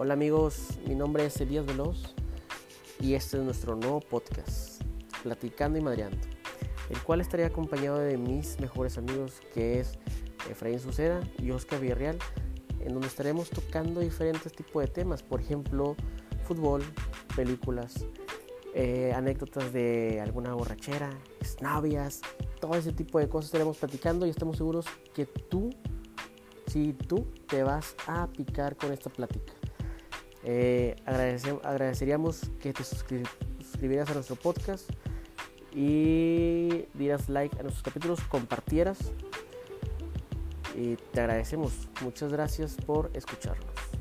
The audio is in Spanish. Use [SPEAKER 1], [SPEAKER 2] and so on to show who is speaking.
[SPEAKER 1] Hola amigos, mi nombre es Elías Veloz y este es nuestro nuevo podcast, Platicando y Madreando, el cual estaría acompañado de mis mejores amigos que es Efraín Suceda y Oscar Villarreal, en donde estaremos tocando diferentes tipos de temas, por ejemplo, fútbol, películas, eh, anécdotas de alguna borrachera, snavias, todo ese tipo de cosas estaremos platicando y estamos seguros que tú, si tú te vas a picar con esta plática. Eh, agradeceríamos que te suscribieras a nuestro podcast y dieras like a nuestros capítulos, compartieras. Y te agradecemos. Muchas gracias por escucharnos.